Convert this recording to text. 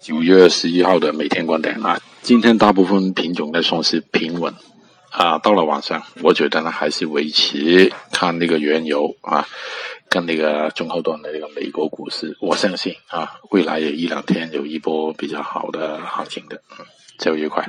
九月十一号的每天观点啊，今天大部分品种呢算是平稳啊。到了晚上，我觉得呢还是维持看那个原油啊，跟那个中后段的那个美国股市，我相信啊，未来有一两天有一波比较好的行情的。嗯，交易愉快。